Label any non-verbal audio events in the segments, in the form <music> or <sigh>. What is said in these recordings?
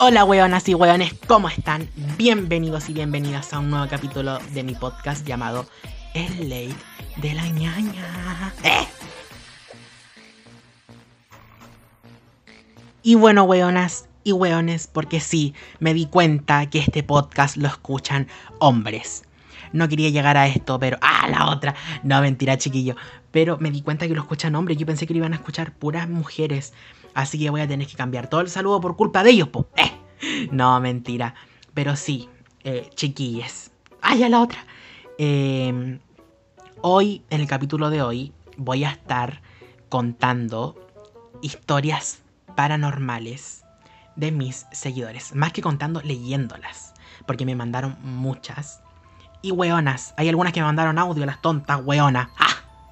Hola weonas y weones, ¿cómo están? Bienvenidos y bienvenidas a un nuevo capítulo de mi podcast llamado El Late de la ñaña. ¡Eh! Y bueno, weonas y weones, porque sí, me di cuenta que este podcast lo escuchan hombres. No quería llegar a esto, pero... ¡Ah, la otra! No, mentira, chiquillo. Pero me di cuenta que lo escuchan hombres. Yo pensé que lo iban a escuchar puras mujeres. Así que voy a tener que cambiar todo el saludo por culpa de ellos, po. <laughs> ¡Eh! No, mentira. Pero sí, eh, chiquilles. ¡Ay, a la otra! Eh, hoy, en el capítulo de hoy, voy a estar contando historias paranormales de mis seguidores. Más que contando, leyéndolas. Porque me mandaron muchas. Y weonas. Hay algunas que me mandaron audio, las tontas weonas.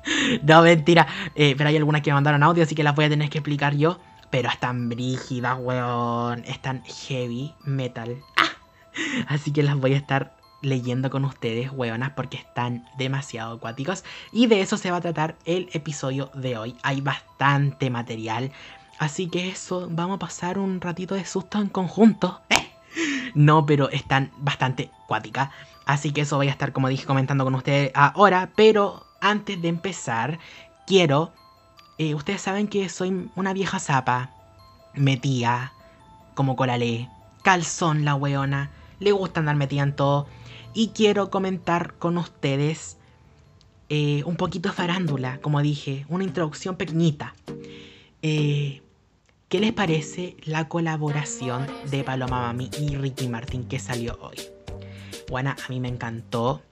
<laughs> No, mentira. Eh, pero hay algunas que me mandaron audio, así que las voy a tener que explicar yo. Pero están brígidas, weón. Están heavy metal. <laughs> Así que las voy a estar leyendo con ustedes, weonas, porque están demasiado acuáticos. Y de eso se va a tratar el episodio de hoy. Hay bastante material. Así que eso, vamos a pasar un ratito de susto en conjunto. ¡Eh! <laughs> No, pero están bastante cuáticas. Así que eso voy a estar, como dije, comentando con ustedes ahora. Pero antes de empezar, quiero... Eh, ustedes saben que soy una vieja zapa. Metía. Como coralé. Calzón la weona. Le gusta andar metida en todo. Y quiero comentar con ustedes eh, un poquito farándula, como dije. Una introducción pequeñita. Eh, ¿Qué les parece la colaboración de Paloma Mami y Ricky Martin que salió hoy? Bueno, a mí me encantó.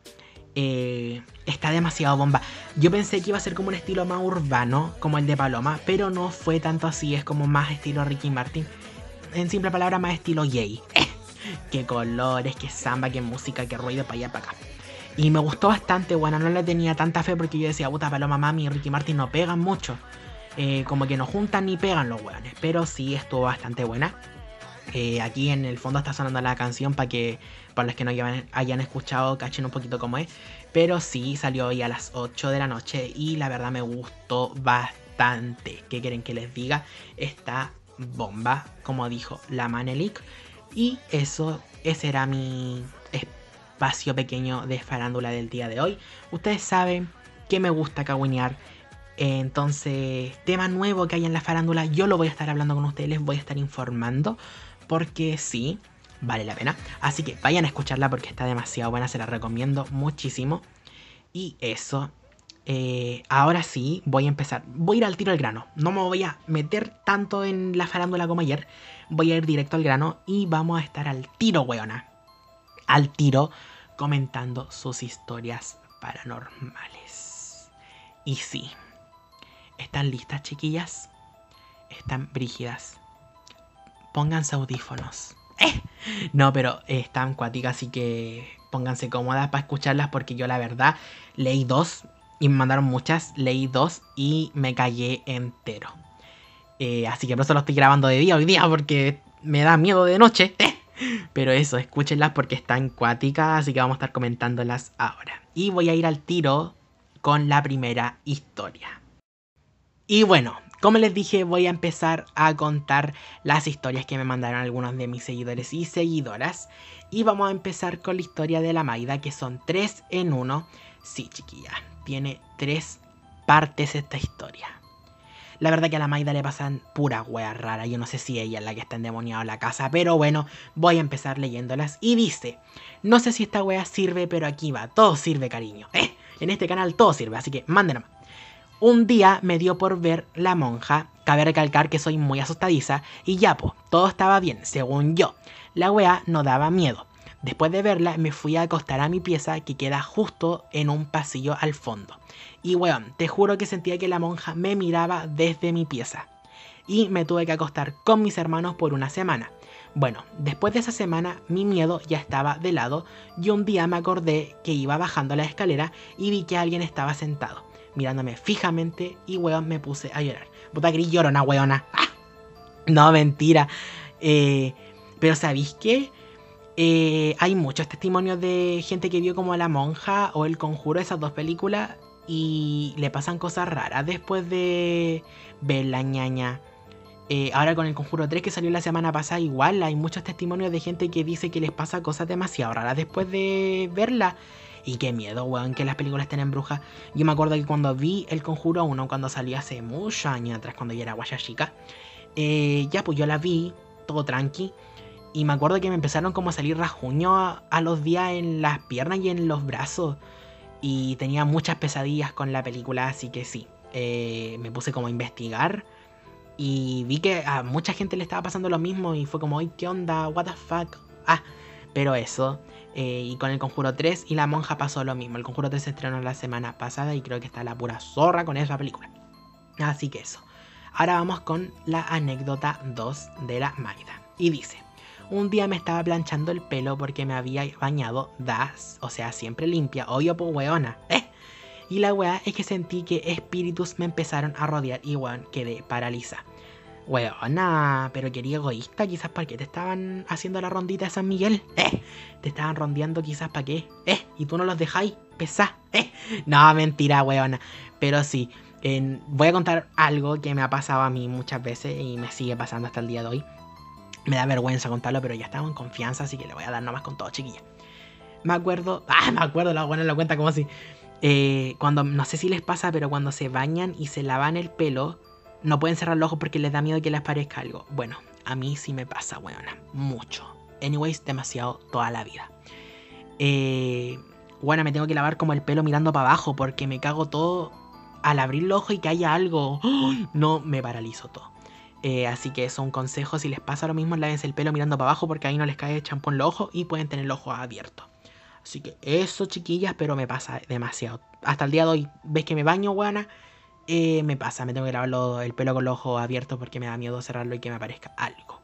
Eh, está demasiado bomba. Yo pensé que iba a ser como un estilo más urbano, como el de Paloma, pero no fue tanto así, es como más estilo Ricky Martin. En simple palabra, más estilo gay. <laughs> qué colores, qué samba, qué música, qué ruido para allá, para acá. Y me gustó bastante, bueno, no le tenía tanta fe porque yo decía, puta, Paloma Mami y Ricky Martin no pegan mucho. Eh, como que no juntan ni pegan los weones, pero sí estuvo bastante buena. Eh, aquí en el fondo está sonando la canción para que, para los que no hayan, escuchado, cachen un poquito cómo es. Pero sí, salió hoy a las 8 de la noche y la verdad me gustó bastante. ¿Qué quieren que les diga? Está bomba, como dijo la Manelik. Y eso, ese era mi espacio pequeño de farándula del día de hoy. Ustedes saben que me gusta cagüinear. Entonces, tema nuevo que hay en la farándula, yo lo voy a estar hablando con ustedes, les voy a estar informando porque sí, vale la pena. Así que vayan a escucharla porque está demasiado buena, se la recomiendo muchísimo. Y eso, eh, ahora sí, voy a empezar. Voy a ir al tiro al grano. No me voy a meter tanto en la farándula como ayer. Voy a ir directo al grano y vamos a estar al tiro, weona. Al tiro comentando sus historias paranormales. Y sí, ¿están listas, chiquillas? Están brígidas pónganse audífonos. <laughs> ¡Eh! No, pero están cuáticas, así que pónganse cómodas para escucharlas porque yo la verdad leí dos y me mandaron muchas, leí dos y me callé entero. Eh, así que por eso lo estoy grabando de día hoy día porque me da miedo de noche. <laughs> ¡Eh! Pero eso, escúchenlas porque están cuáticas, así que vamos a estar comentándolas ahora. Y voy a ir al tiro con la primera historia. Y bueno, como les dije, voy a empezar a contar las historias que me mandaron algunos de mis seguidores y seguidoras. Y vamos a empezar con la historia de la Maida, que son tres en uno. Sí, chiquilla, tiene tres partes esta historia. La verdad que a la Maida le pasan pura wea rara. Yo no sé si ella es la que está endemoniada en la casa. Pero bueno, voy a empezar leyéndolas. Y dice: No sé si esta wea sirve, pero aquí va. Todo sirve, cariño. ¿eh? En este canal todo sirve. Así que mándenos. Un día me dio por ver La Monja, cabe recalcar que soy muy asustadiza, y ya po, todo estaba bien, según yo. La wea no daba miedo. Después de verla me fui a acostar a mi pieza que queda justo en un pasillo al fondo. Y weón, te juro que sentía que la monja me miraba desde mi pieza. Y me tuve que acostar con mis hermanos por una semana. Bueno, después de esa semana mi miedo ya estaba de lado y un día me acordé que iba bajando la escalera y vi que alguien estaba sentado mirándome fijamente y weón me puse a llorar. Puta gris llorona, weona. <laughs> ¡Ah! No, mentira. Eh, pero ¿sabéis qué? Eh, hay muchos testimonios de gente que vio como La Monja o El Conjuro, esas dos películas, y le pasan cosas raras después de ver la ñaña. Eh, ahora con el Conjuro 3 que salió la semana pasada, igual hay muchos testimonios de gente que dice que les pasa cosas demasiado raras después de verla. Y qué miedo, weón, que las películas estén en brujas. Yo me acuerdo que cuando vi El Conjuro 1, cuando salió hace muchos años atrás, cuando yo era guaya chica, eh, ya pues yo la vi, todo tranqui. Y me acuerdo que me empezaron como a salir rasguños a, a los días en las piernas y en los brazos. Y tenía muchas pesadillas con la película, así que sí. eh, me puse como a investigar. Y vi que a mucha gente le estaba pasando lo mismo. Y fue como, ay, ¿qué onda? ¿What the fuck? Ah, pero eso. eh, y con el Conjuro 3 y La Monja pasó lo mismo. El Conjuro 3 se estrenó la semana pasada y creo que está la pura zorra con esa película. Así que eso. Ahora vamos con la anécdota 2 de la Maida. Y dice, un día me estaba planchando el pelo porque me había bañado das, o sea, siempre limpia, obvio pues weona. ¿eh? Y la weá es que sentí que espíritus me empezaron a rodear y weón, quedé paraliza. Weona, pero quería egoísta, quizás porque te estaban haciendo la rondita de San Miguel, ¿eh? Te estaban rondeando quizás para qué, ¿eh? Y tú no los dejáis, pesá, ¿eh? No, mentira, weona. Pero sí, voy a contar algo que me ha pasado a mí muchas veces y me sigue pasando hasta el día de hoy. Me da vergüenza contarlo, pero ya estamos en confianza, así que le voy a dar nomás con todo, chiquilla. Me acuerdo, <laughs> ah, me acuerdo, la buena lo cuenta como si. eh, cuando, no sé si les pasa, pero cuando se bañan y se lavan el pelo, no pueden cerrar los ojos porque les da miedo que les parezca algo. Bueno, a mí sí me pasa, weona, mucho. Anyways, demasiado toda la vida. Eh, bueno, me tengo que lavar como el pelo mirando para abajo porque me cago todo al abrir los ojos y que haya algo. No, me paralizo todo. Eh, así que eso, un consejo, si les pasa lo mismo, lávense el pelo mirando para abajo porque ahí no les cae champú en los ojos y pueden tener los ojos abiertos. Así que eso, chiquillas, pero me pasa demasiado. Hasta el día de hoy, ves que me baño, buena, me pasa, me tengo que lavar el pelo con los ojos abiertos porque me da miedo cerrarlo y que me aparezca algo.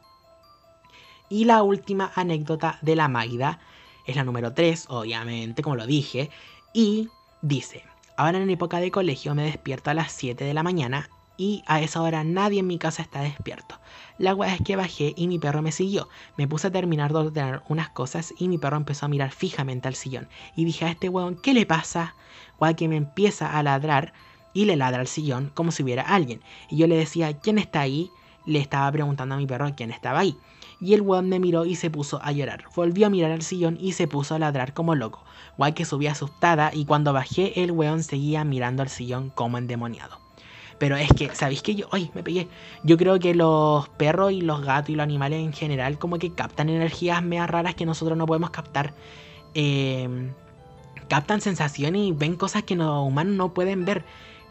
Y la última anécdota de la Maida es la número 3, obviamente, como lo dije, y dice, ahora en época de colegio me despierto a las 7 de la mañana y a esa hora nadie en mi casa está despierto. La weá es que bajé y mi perro me siguió. Me puse a terminar de ordenar unas cosas y mi perro empezó a mirar fijamente al sillón. Y dije a este weón, ¿qué le pasa? Weá que me empieza a ladrar y le ladra al sillón como si hubiera alguien. Y yo le decía, ¿quién está ahí? Le estaba preguntando a mi perro quién estaba ahí. Y el weón me miró y se puso a llorar. Volvió a mirar al sillón y se puso a ladrar como loco. Guay que subí asustada y cuando bajé el weón seguía mirando al sillón como endemoniado. Pero es que, ¿sabéis que yo? ¡Ay! Me pegué. Yo creo que los perros y los gatos y los animales en general como que captan energías meas raras que nosotros no podemos captar. Eh, captan sensaciones y ven cosas que los humanos no pueden ver.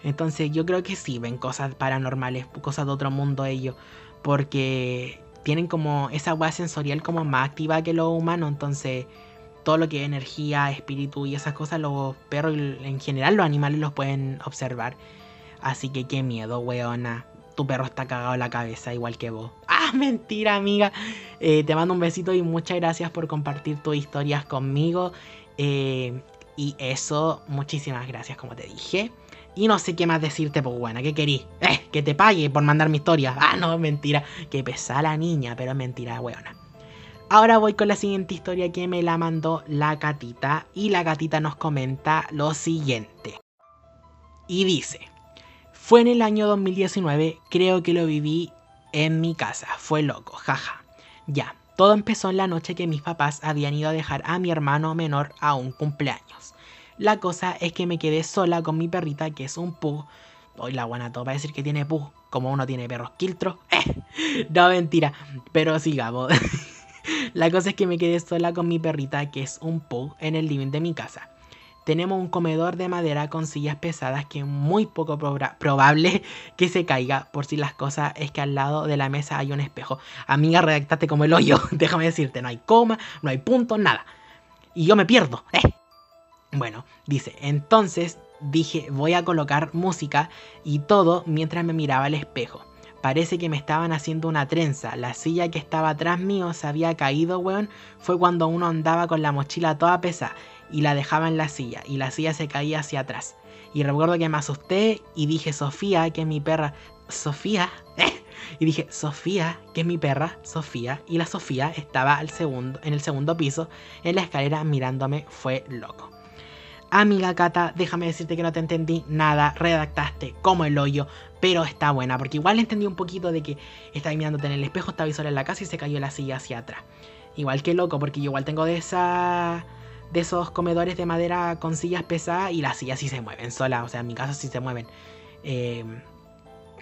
Entonces yo creo que sí, ven cosas paranormales, cosas de otro mundo ellos. Porque tienen como esa hueá sensorial como más activa que los humanos. Entonces todo lo que es energía, espíritu y esas cosas, los perros en general los animales los pueden observar. Así que qué miedo, weona. Tu perro está cagado la cabeza igual que vos. <laughs> Ah, mentira, amiga. Eh, te mando un besito y muchas gracias por compartir tus historias conmigo. Eh, y eso, muchísimas gracias, como te dije. Y no sé qué más decirte, pues buena, ¿qué querís? Eh, que te pague por mandar mi historia. <laughs> Ah, no, mentira. Que pesa la niña, pero es mentira, weona. Ahora voy con la siguiente historia que me la mandó la gatita. Y la gatita nos comenta lo siguiente. Y dice. Fue en el año 2019, creo que lo viví en mi casa. Fue loco, jaja. Ya, todo empezó en la noche que mis papás habían ido a dejar a mi hermano menor a un cumpleaños. La cosa es que me quedé sola con mi perrita, que es un pug. Hoy la buena todo va a decir que tiene pug, como uno tiene perros quiltros. Eh, <laughs> no, mentira, pero sigamos. <laughs> la cosa es que me quedé sola con mi perrita, que es un pug, en el living de mi casa. Tenemos un comedor de madera con sillas pesadas que es muy poco proba- probable <laughs> que se caiga por si las cosas es que al lado de la mesa hay un espejo. Amiga, redactaste como el hoyo. Déjame decirte, no hay coma, no hay punto, nada. Y yo me pierdo. ¿eh? Bueno, dice, entonces dije voy a colocar música y todo mientras me miraba al espejo. Parece que me estaban haciendo una trenza. La silla que estaba atrás mío se había caído, weón. Fue cuando uno andaba con la mochila toda pesada y la dejaba en la silla y la silla se caía hacia atrás. Y recuerdo que me asusté y dije, Sofía, que es mi perra. Sofía, ¿eh? Y dije, Sofía, que es mi perra, Sofía. Y la Sofía estaba al segundo, en el segundo piso, en la escalera mirándome. Fue loco. Amiga Cata, déjame decirte que no te entendí nada, redactaste como el hoyo, pero está buena, porque igual entendí un poquito de que estabas mirándote en el espejo, estabas sola en la casa y se cayó la silla hacia atrás. Igual que loco, porque yo igual tengo de esa de esos comedores de madera con sillas pesadas y las sillas sí se mueven solas, o sea, en mi casa sí se mueven. Eh,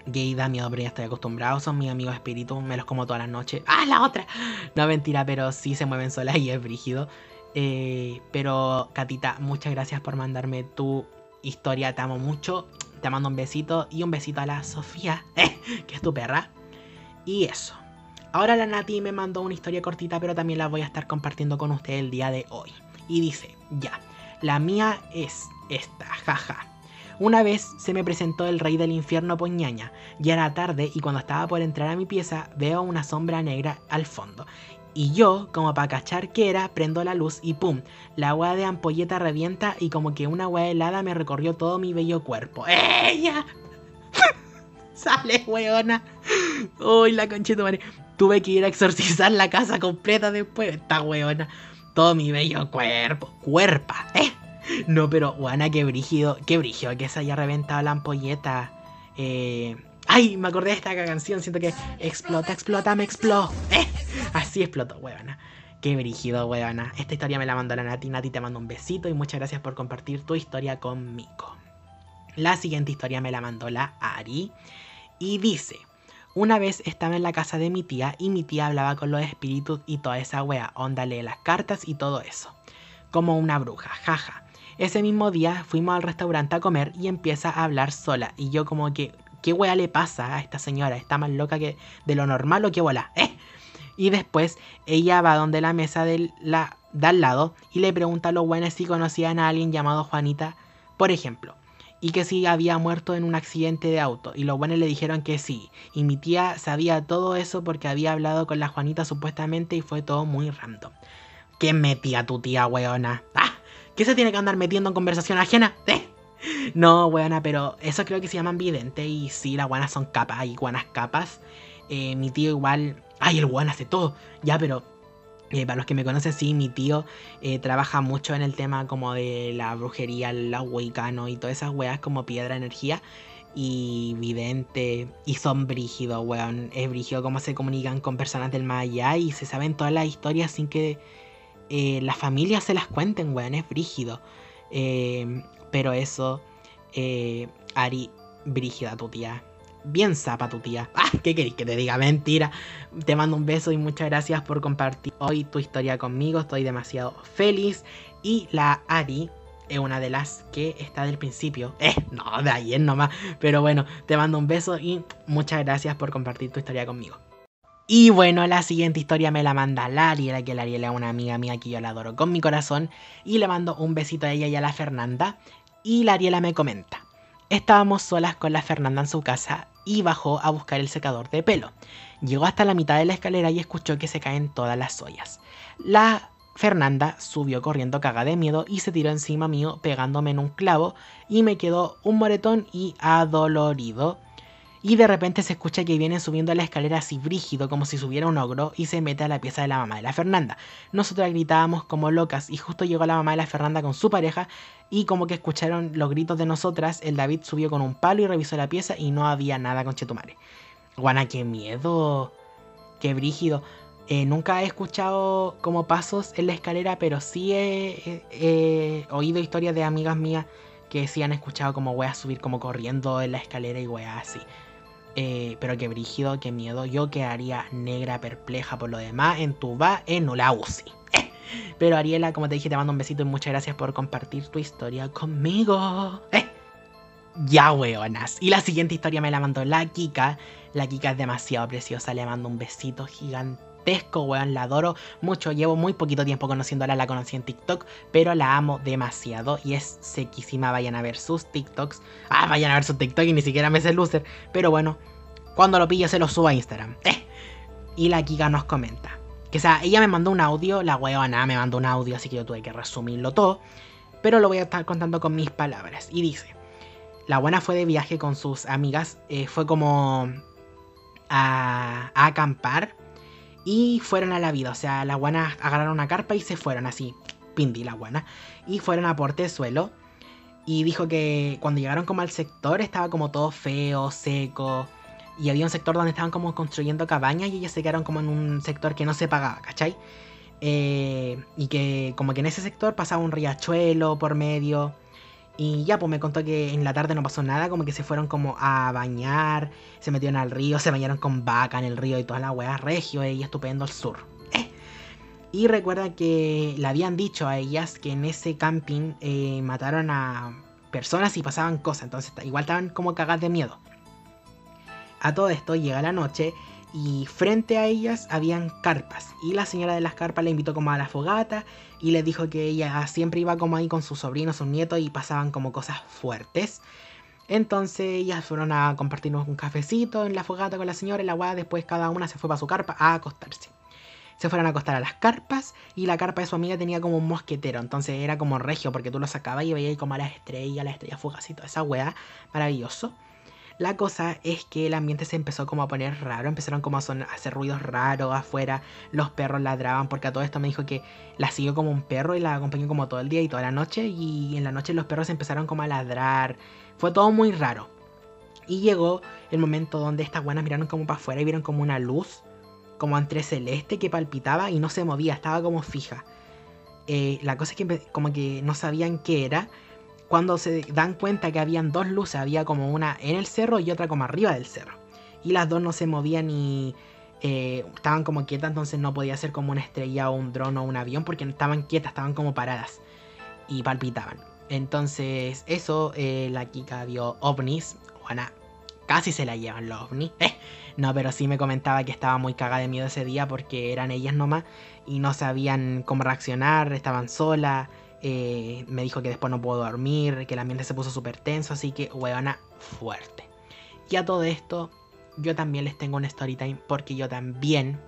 gay da miedo, pero ya estoy acostumbrado, son mis amigos espíritus, me los como todas las noches. ¡Ah, la otra! No, mentira, pero sí se mueven solas y es brígido. Eh, pero, Catita, muchas gracias por mandarme tu historia. Te amo mucho. Te mando un besito y un besito a la Sofía, <laughs> que es tu perra. Y eso. Ahora la Nati me mandó una historia cortita, pero también la voy a estar compartiendo con usted el día de hoy. Y dice, ya, la mía es esta, jaja. Una vez se me presentó el rey del infierno Poñaña. Ya era tarde y cuando estaba por entrar a mi pieza veo una sombra negra al fondo. Y yo, como para cachar que era, prendo la luz y ¡pum! La agua de ampolleta revienta y como que una agua helada me recorrió todo mi bello cuerpo. ¡Ella! <laughs> Sale, weona. Uy, la conchita madre. Tuve que ir a exorcizar la casa completa después. Esta weona. Todo mi bello cuerpo. Cuerpa, ¿eh? No, pero, weona, qué brígido. Qué brígido que se haya reventado la ampolleta. Eh Ay, me acordé de esta canción. Siento que explota, explota, me explotó. ¿Eh? <laughs> Así explotó, huevona. Qué brígido, huevona. Esta historia me la mandó la Nati. Nati te mando un besito y muchas gracias por compartir tu historia conmigo. La siguiente historia me la mandó la Ari. Y dice: Una vez estaba en la casa de mi tía y mi tía hablaba con los espíritus y toda esa wea. Onda las cartas y todo eso. Como una bruja, jaja. Ese mismo día fuimos al restaurante a comer y empieza a hablar sola. Y yo como que ¿Qué weá le pasa a esta señora? ¿Está más loca que de lo normal o qué bola? <laughs> ¿Eh? Y después ella va donde la mesa de, la, al lado y le pregunta a los buenos si conocían a alguien llamado Juanita, por ejemplo. Y que si había muerto en un accidente de auto. Y los buenos le dijeron que sí. Y mi tía sabía todo eso porque había hablado con la Juanita supuestamente y fue todo muy random. ¿Qué metía tu tía, weona? ¿Ah? ¿Qué se tiene que andar metiendo en conversación ajena? ¿Eh? <laughs> No, buena, pero eso creo que se llaman vidente. Y sí, las guanas son capas, hay guanas capas. Eh, mi tío igual. Ay, el guan hace todo. Ya, pero eh, para los que me conocen, sí, mi tío eh, trabaja mucho en el tema como de la brujería, la huicano y todas esas weas como piedra energía. Y vidente. Y son brígidos, weón. Es brígido cómo se comunican con personas del más allá. Y se saben todas las historias sin que las familias se las cuenten, weón. Es brígido. Pero eso, eh, Ari, brígida tu tía. Bien zapa tu tía. <laughs> ¡Ah! ¿Qué querés que te diga? Mentira. Te mando un beso y muchas gracias por compartir hoy tu historia conmigo. Estoy demasiado feliz. Y la Ari es una de las que está del principio. <laughs> Eh, no, de ayer nomás. Pero bueno, te mando un beso y muchas gracias por compartir tu historia conmigo. Y bueno, la siguiente historia me la manda la Ariela, que la Ariela es una amiga mía que yo la adoro con mi corazón. Y le mando un besito a ella y a la Fernanda. Y la Ariela me comenta. Estábamos solas con la Fernanda en su casa y bajó a buscar el secador de pelo. Llegó hasta la mitad de la escalera y escuchó que se caen todas las ollas. La Fernanda subió corriendo caga de miedo y se tiró encima mío pegándome en un clavo y me quedó un moretón y adolorido y de repente se escucha que viene subiendo la escalera así brígido, como si subiera un ogro, y se mete a la pieza de la mamá de la Fernanda. Nosotras gritábamos como locas, y justo llegó la mamá de la Fernanda con su pareja, y como que escucharon los gritos de nosotras, el David subió con un palo y revisó la pieza, y no había nada con Chetumare. Guana, qué miedo, qué brígido. Eh, nunca he escuchado como pasos en la escalera, pero sí he, oído historias de amigas mías que sí han escuchado como weas subir como corriendo en la escalera y weas así. Eh, pero qué brígido, qué miedo. Yo quedaría negra, perpleja por lo demás, en tu va, en la UCI. Eh. Pero Ariela, como te dije, te mando un besito y muchas gracias por compartir tu historia conmigo. Eh. Ya, weonas. Y la siguiente historia me la mandó la Kika. La Kika es demasiado preciosa, le mando un besito gigante weón, la adoro mucho. Llevo muy poquito tiempo conociéndola, la conocí en TikTok, pero la amo demasiado y es sequísima. Vayan a ver sus TikToks. Ah, vayan a ver su TikTok y ni siquiera me sé loser. Pero bueno, cuando lo pille se lo subo a Instagram. <laughs> Y la Kika nos comenta. Que sea, ella me mandó un audio, la weona me mandó un audio, así que yo tuve que resumirlo todo. Pero lo voy a estar contando con mis palabras. Y dice, la buena fue de viaje con sus amigas, eh, fue como a, acampar y fueron a la vida. O sea, las guanas agarraron una carpa y se fueron así, pindi la guana. Y fueron a Portezuelo. Y dijo que cuando llegaron como al sector estaba como todo feo, seco. Y había un sector donde estaban como construyendo cabañas y ellos se quedaron como en un sector que no se pagaba, ¿cachai? Eh, y que como que en ese sector pasaba un riachuelo por medio. Y ya, pues me contó que en la tarde no pasó nada, como que se fueron como a bañar, se metieron al río, se bañaron con vaca en el río y toda la weá, regio y estupendo al sur. Eh. Y recuerda que le habían dicho a ellas que en ese camping eh, mataron a personas y pasaban cosas, entonces igual estaban como cagadas de miedo. A todo esto llega la noche y frente a ellas habían carpas y la señora de las carpas le invitó como a la fogata y le dijo que ella siempre iba como ahí con sus sobrinos, sus nietos y pasaban como cosas fuertes. Entonces ellas fueron a compartirnos un cafecito en la fogata con la señora y la weá después cada una se fue para su carpa a acostarse. Se fueron a acostar a las carpas y la carpa de su amiga tenía como un mosquetero, entonces era como regio porque tú lo sacabas y veías como a las estrellas, las estrellas toda esa weá, maravilloso. La cosa es que el ambiente se empezó como a poner raro, empezaron como a, hacer ruidos raros afuera, los perros ladraban, porque a todo esto me dijo que la siguió como un perro y la acompañó como todo el día y toda la noche, y en la noche los perros empezaron como a ladrar, fue todo muy raro. Y llegó el momento donde estas buenas miraron como para afuera y vieron como una luz, como entre celeste que palpitaba y no se movía, estaba como fija. Eh, la cosa es que como que no sabían qué era, cuando se dan cuenta que habían dos luces, había como una en el cerro y otra como arriba del cerro. Y las dos no se movían y eh, estaban como quietas, entonces no podía ser como una estrella o un dron o un avión porque estaban quietas, estaban como paradas y palpitaban. Entonces eso, eh, la Kika vio ovnis, Juana casi se la llevan los ovnis. <laughs> No, pero sí me comentaba que estaba muy cagada de miedo ese día porque eran ellas nomás y no sabían cómo reaccionar, estaban solas eh, me dijo que después no puedo dormir, que el ambiente se puso súper tenso, así que huevona fuerte. Y a todo esto, yo también les tengo un story time porque yo también,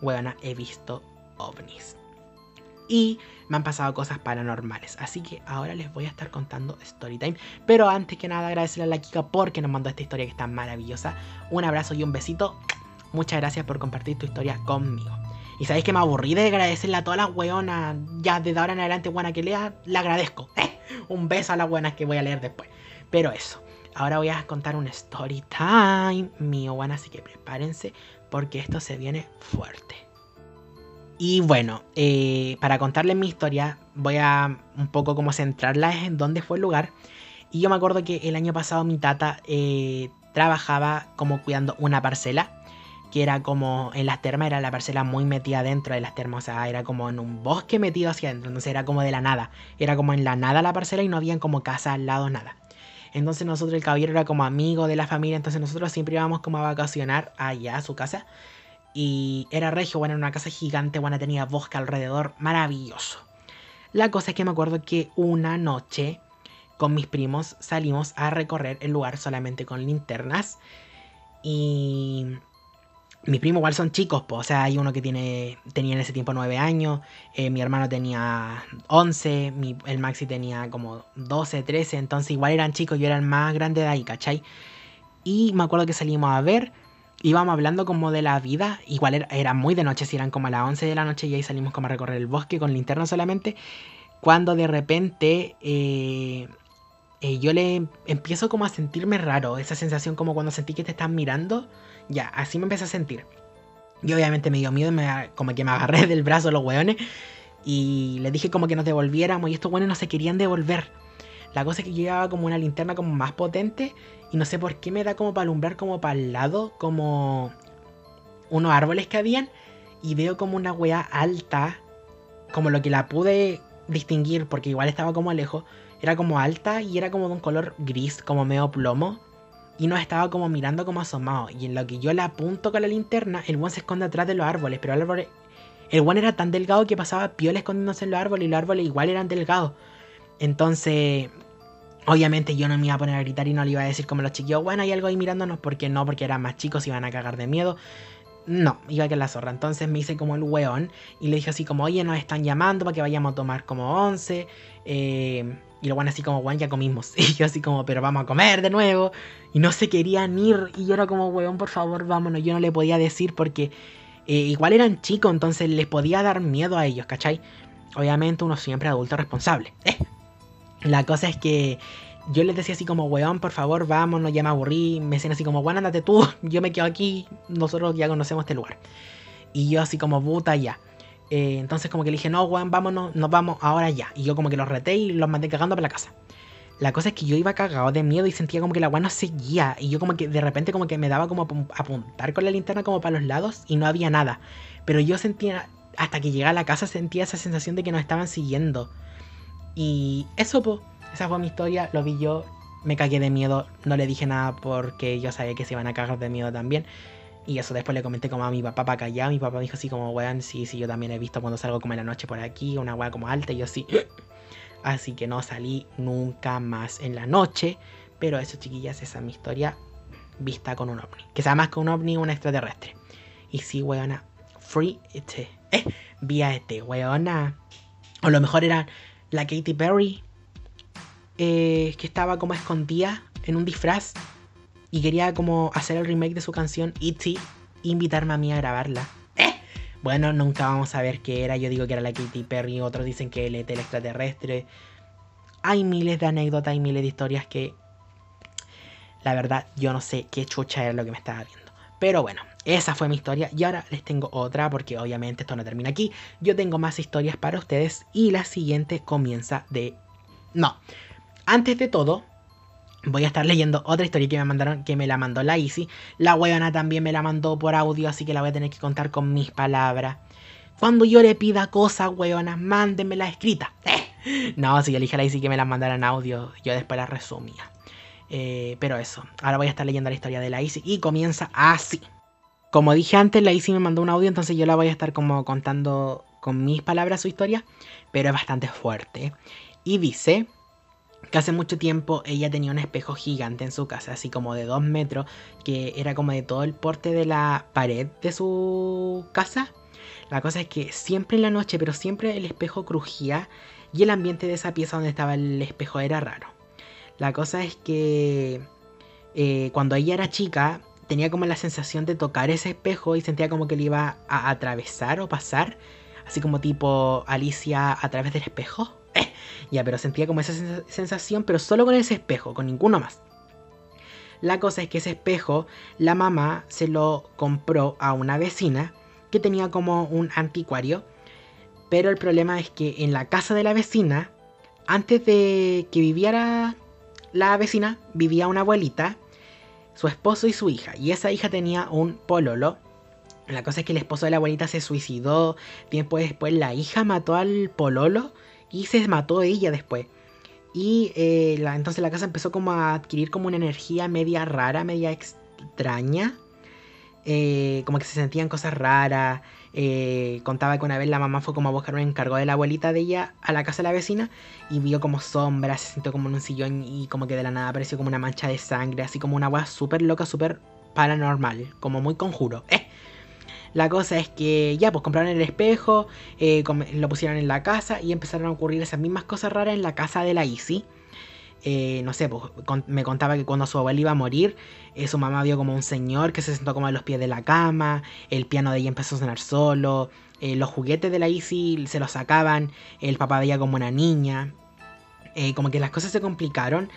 huevona, he visto ovnis. Y me han pasado cosas paranormales. Así que ahora les voy a estar contando story time. Pero antes que nada, agradecerle a la Kika porque nos mandó esta historia que está maravillosa. Un abrazo y un besito. Muchas gracias por compartir tu historia conmigo. Y sabéis que me aburrí de agradecerle a todas las weonas. Ya desde ahora en adelante, buena que lea, le agradezco. Eh, un beso a las buenas que voy a leer después. Pero eso. Ahora voy a contar un story time mío, buena, así que prepárense porque esto se viene fuerte. Y bueno, eh, para contarles mi historia, voy a un poco como centrarla en dónde fue el lugar. Y yo me acuerdo que el año pasado mi tata eh, trabajaba como cuidando una parcela que era como en las termas, era la parcela muy metida dentro de las termas, o sea, era como en un bosque metido hacia adentro, entonces era como de la nada, era como en la nada la parcela y no habían como casa al lado, nada. Entonces nosotros, el caballero era como amigo de la familia, entonces nosotros siempre íbamos como a vacacionar allá a su casa. Y era regio, bueno, era una casa gigante, bueno, tenía bosque alrededor, maravilloso. La cosa es que me acuerdo que una noche con mis primos salimos a recorrer el lugar solamente con linternas. Y mis primos igual son chicos, o sea, hay uno que tiene, tenía en ese tiempo 9 años, eh, mi hermano tenía 11, el Maxi tenía como 12, 13, entonces igual eran chicos, yo era el más grande de ahí, ¿cachai? Y me acuerdo que salimos a ver, íbamos hablando como de la vida, igual era, muy de noche, si eran como a las 11 de la noche y ahí salimos como a recorrer el bosque con linterna solamente, cuando de repente... Eh, eh, yo le empiezo como a sentirme raro, esa sensación como cuando sentí que te están mirando, ya, así me empecé a sentir. Y obviamente me dio miedo, me, como que me agarré <laughs> del brazo los weones y les dije como que nos devolviéramos y estos weones no se querían devolver. La cosa es que yo llevaba como una linterna como más potente y no sé por qué me da como para alumbrar como para el lado, como unos árboles que habían y veo como una wea alta, como lo que la pude distinguir porque igual estaba como lejos, era como alta y era como de un color gris, como medio plomo y nos estaba como mirando como asomado. Y en lo que yo le apunto con la linterna, el buen se esconde atrás de los árboles. Pero el árbol, el buen era tan delgado que pasaba piola escondiéndose en los árboles y los árboles igual eran delgados. Entonces, obviamente yo no me iba a poner a gritar y no le iba a decir como los chiquillos, bueno, hay algo ahí mirándonos, porque no, porque eran más chicos y iban a cagar de miedo. No, iba a que la zorra. Entonces me hice como el weón y le dije así como, oye, nos están llamando para que vayamos a tomar como once. Eh, y bueno así como, weón, ya comimos. <laughs> Y yo así como, pero vamos a comer de nuevo. Y no se querían ir. Y yo era como, weón, por favor, vámonos. Yo no le podía decir porque eh, igual eran chicos, entonces les podía dar miedo a ellos, ¿cachai? Obviamente uno siempre adulto responsable. <laughs> ¿eh? La cosa es que yo les decía así como, weón, por favor, vámonos, ya me aburrí. Me decían así como, weón, andate tú, <laughs> yo me quedo aquí, nosotros ya conocemos este lugar. Y yo así como, puta, ya. Eh, entonces como que le dije, no, weón, vámonos, nos vamos ahora ya. Y yo como que los reté y los mandé cagando para la casa. La cosa es que yo iba cagado de miedo y sentía como que la weá no seguía. Y yo como que de repente como que me daba como apuntar con la linterna como para los lados y no había nada. Pero yo sentía, hasta que llegué a la casa sentía esa sensación de que nos estaban siguiendo. Y eso, pues, esa fue mi historia, lo vi yo, me cagué de miedo, no le dije nada porque yo sabía que se iban a cagar de miedo también. Y eso después le comenté como a mi papá para callar. Mi papá me dijo así como, weón, sí, sí, yo también he visto cuando salgo como en la noche por aquí, una weá como alta, y yo sí. <laughs> Así que no salí nunca más en la noche. Pero eso, chiquillas, esa es mi historia vista con un ovni. Que sea más que un ovni, un extraterrestre. Y sí, weona, free este. <laughs> Eh, vía este, weona. O lo mejor era la Katy Perry. Eh, que estaba como escondida en un disfraz. Y quería como hacer el remake de su canción E.T. invitarme a mí a grabarla. Eh, bueno, nunca vamos a ver qué era. Yo digo que era la Katy Perry, otros dicen que él el extraterrestre. Hay miles de anécdotas y miles de historias que la verdad yo no sé qué chucha era lo que me estaba viendo. Pero bueno, esa fue mi historia y ahora les tengo otra porque obviamente esto no termina aquí. Yo tengo más historias para ustedes y la siguiente comienza de... No, antes de todo, Voy a estar leyendo otra historia que me mandaron, que me la mandó la Easy. La weona también me la mandó por audio, así que la voy a tener que contar con mis palabras. Cuando yo le pida cosas, weona, mándenmela escrita. Eh. No, si yo le a la Easy que me la mandara en audio, yo después la resumía. Eh, pero eso, ahora voy a estar leyendo la historia de la Easy y comienza así. Como dije antes, la Easy me mandó un audio, entonces yo la voy a estar como contando con mis palabras su historia, pero es bastante fuerte. Y dice que hace mucho tiempo ella tenía un espejo gigante en su casa, así como de dos metros, que era como de todo el porte de la pared de su casa. La cosa es que siempre en la noche, pero siempre el espejo crujía y el ambiente de esa pieza donde estaba el espejo era raro. La cosa es que eh, cuando ella era chica tenía como la sensación de tocar ese espejo y sentía como que le iba a atravesar o pasar, así como tipo Alicia a través del espejo. <laughs> Ya, pero sentía como esa sensación, pero solo con ese espejo, con ninguno más. La cosa es que ese espejo, la mamá se lo compró a una vecina que tenía como un anticuario. Pero el problema es que en la casa de la vecina, antes de que viviera la vecina, vivía una abuelita, su esposo y su hija. Y esa hija tenía un pololo. La cosa es que el esposo de la abuelita se suicidó. Tiempo después la hija mató al pololo y se mató ella después. Y eh, entonces la casa empezó como a adquirir como una energía media rara, media extraña. Eh, como que se sentían cosas raras. Eh, contaba que una vez la mamá fue como a buscar un encargo de la abuelita de ella a la casa de la vecina y vio como sombras, se sintió como en un sillón y como que de la nada apareció como una mancha de sangre, así como una agua súper loca, súper paranormal, como muy conjuro. Eh, la cosa es que ya, pues compraron el espejo, eh, lo pusieron en la casa y empezaron a ocurrir esas mismas cosas raras en la casa de la Easy. Eh, no sé, pues me contaba que cuando su abuela iba a morir, eh, su mamá vio como un señor que se sentó como a los pies de la cama, el piano de ella empezó a sonar solo, los juguetes de la Easy se los sacaban, el papá veía como una niña, como que las cosas se complicaron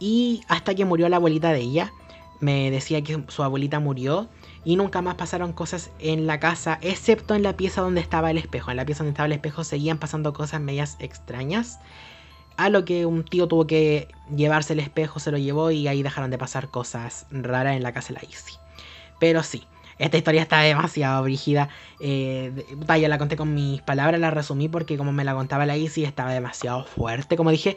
y hasta que murió la abuelita de ella, me decía que su abuelita murió y nunca más pasaron cosas en la casa, excepto en la pieza donde estaba el espejo. En la pieza donde estaba el espejo seguían pasando cosas medias extrañas. A lo que un tío tuvo que llevarse el espejo, se lo llevó y ahí dejaron de pasar cosas raras en la casa de la Easy. Pero sí, esta historia está demasiado brígida. Eh, vaya, la conté con mis palabras, la resumí porque como me la contaba la Easy estaba demasiado fuerte, como dije.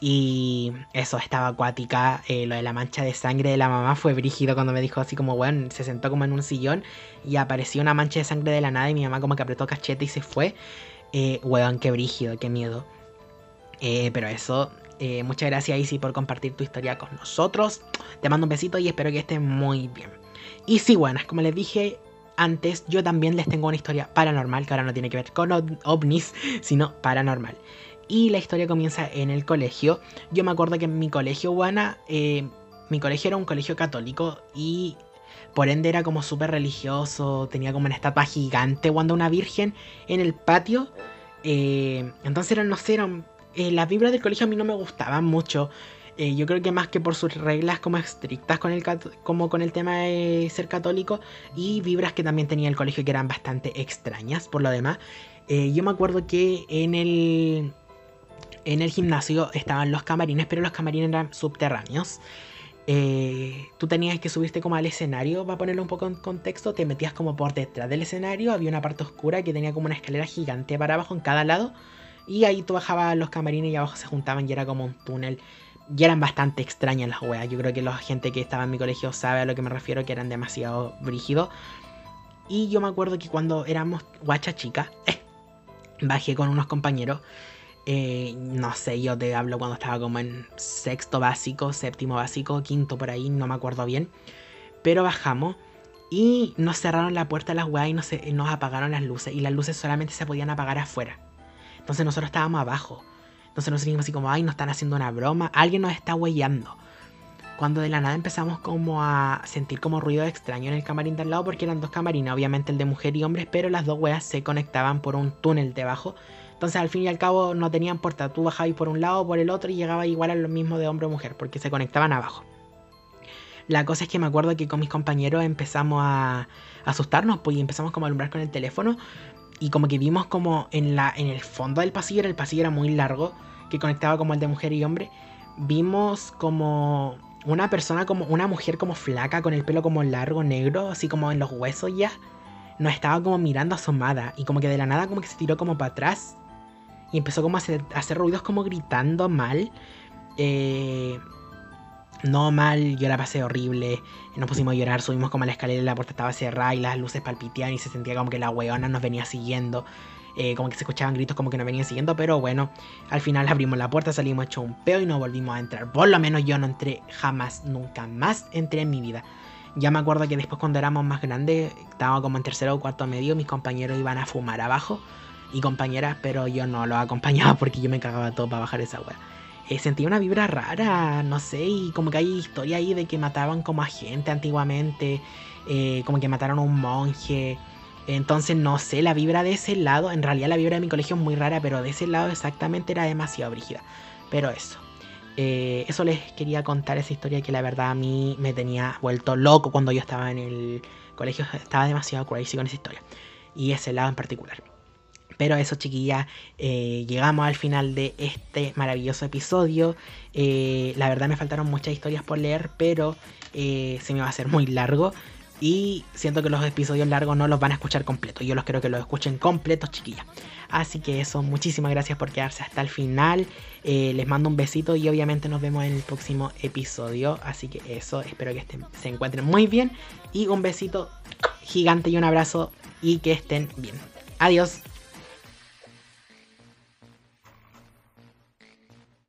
Y eso, estaba acuática. Eh, lo de la mancha de sangre de la mamá fue brígido cuando me dijo así como, bueno, se sentó como en un sillón y apareció una mancha de sangre de la nada y mi mamá como que apretó cachete y se fue. Eh, weón, qué brígido, qué miedo. Eh, pero eso, eh, muchas gracias Isi por compartir tu historia con nosotros. Te mando un besito y espero que estés muy bien. Y sí, buenas, como les dije antes, yo también les tengo una historia paranormal que ahora no tiene que ver con ovnis, sino paranormal. Y la historia comienza en el colegio. Yo me acuerdo que en mi colegio, Juana, eh, mi colegio era un colegio católico y por ende era como súper religioso. Tenía como una estatua gigante, cuando una virgen en el patio. Eh, entonces era, no sé, era eh, las vibras del colegio a mí no me gustaban mucho. Yo creo que más que por sus reglas como estrictas con el, como con el tema de ser católico y vibras que también tenía el colegio que eran bastante extrañas por lo demás. Yo me acuerdo que en el, en el gimnasio estaban los camarines, pero los camarines eran subterráneos. Eh, tú tenías que subirte como al escenario, para ponerlo un poco en contexto, te metías como por detrás del escenario, había una parte oscura que tenía como una escalera gigante para abajo en cada lado, y ahí tú bajabas los camarines y abajo se juntaban y era como un túnel y eran bastante extrañas las weas. Yo creo que la gente que estaba en mi colegio sabe a lo que me refiero, que eran demasiado brígidos. Y yo me acuerdo que cuando éramos guacha chica, <laughs> bajé con unos compañeros. Eh, no sé, yo te hablo cuando estaba como en sexto básico, séptimo básico, quinto por ahí, no me acuerdo bien. Pero bajamos y nos cerraron la puerta de las weas y nos, apagaron las luces. Y las luces solamente se podían apagar afuera. Entonces nosotros estábamos abajo. Entonces nos sentimos así como, ay, nos están haciendo una broma, alguien nos está huellando. Cuando de la nada empezamos como a sentir como ruido extraño en el camarín de al lado, porque eran dos camarines, obviamente el de mujer y hombres, pero las dos weas se conectaban por un túnel debajo. Entonces al fin y al cabo no tenían puerta, tú bajabas por un lado o por el otro y llegabas igual a lo mismo de hombre o mujer, porque se conectaban abajo. La cosa es que me acuerdo que con mis compañeros empezamos a asustarnos, pues y empezamos como a alumbrar con el teléfono. Y como que vimos como en, la, en el fondo del pasillo, el pasillo era muy largo, que conectaba como el de mujer y hombre, vimos como una persona, como una mujer como flaca, con el pelo como largo, negro, así como en los huesos ya, nos estaba como mirando asomada y como que de la nada como que se tiró como para atrás y empezó como a hacer, ruidos como gritando mal. Eh, no mal, yo la pasé horrible. Nos pusimos a llorar, subimos como a la escalera y la puerta estaba cerrada y las luces palpiteaban y se sentía como que la weona nos venía siguiendo. Eh, como que se escuchaban gritos como que nos venían siguiendo, pero bueno, al final abrimos la puerta, salimos hecho un peo y no volvimos a entrar. Por lo menos yo no entré jamás, nunca más entré en mi vida. Ya me acuerdo que después cuando éramos más grandes, estábamos como en tercero o cuarto medio, mis compañeros iban a fumar abajo y compañeras, pero yo no los acompañaba <laughs> porque yo me cagaba todo para bajar esa wea. Eh, sentía una vibra rara, no sé, y como que hay historia ahí de que mataban como a gente antiguamente, eh, como que mataron a un monje. Entonces no sé, la vibra de ese lado, en realidad la vibra de mi colegio es muy rara, pero de ese lado exactamente era demasiado brígida. Pero eso. Eh, eso les quería contar esa historia que la verdad a mí me tenía vuelto loco cuando yo estaba en el colegio. Estaba demasiado crazy con esa historia. Y ese lado en particular. Pero eso, chiquilla, eh, llegamos al final de este maravilloso episodio. Eh, la verdad me faltaron muchas historias por leer, pero se me va a hacer muy largo. Y siento que los episodios largos no los van a escuchar completos. Yo los quiero que los escuchen completos, chiquillas. Así que eso, muchísimas gracias por quedarse hasta el final. Eh, les mando un besito y obviamente nos vemos en el próximo episodio. Así que eso, espero que se encuentren muy bien. Y un besito gigante y un abrazo y que estén bien. Adiós.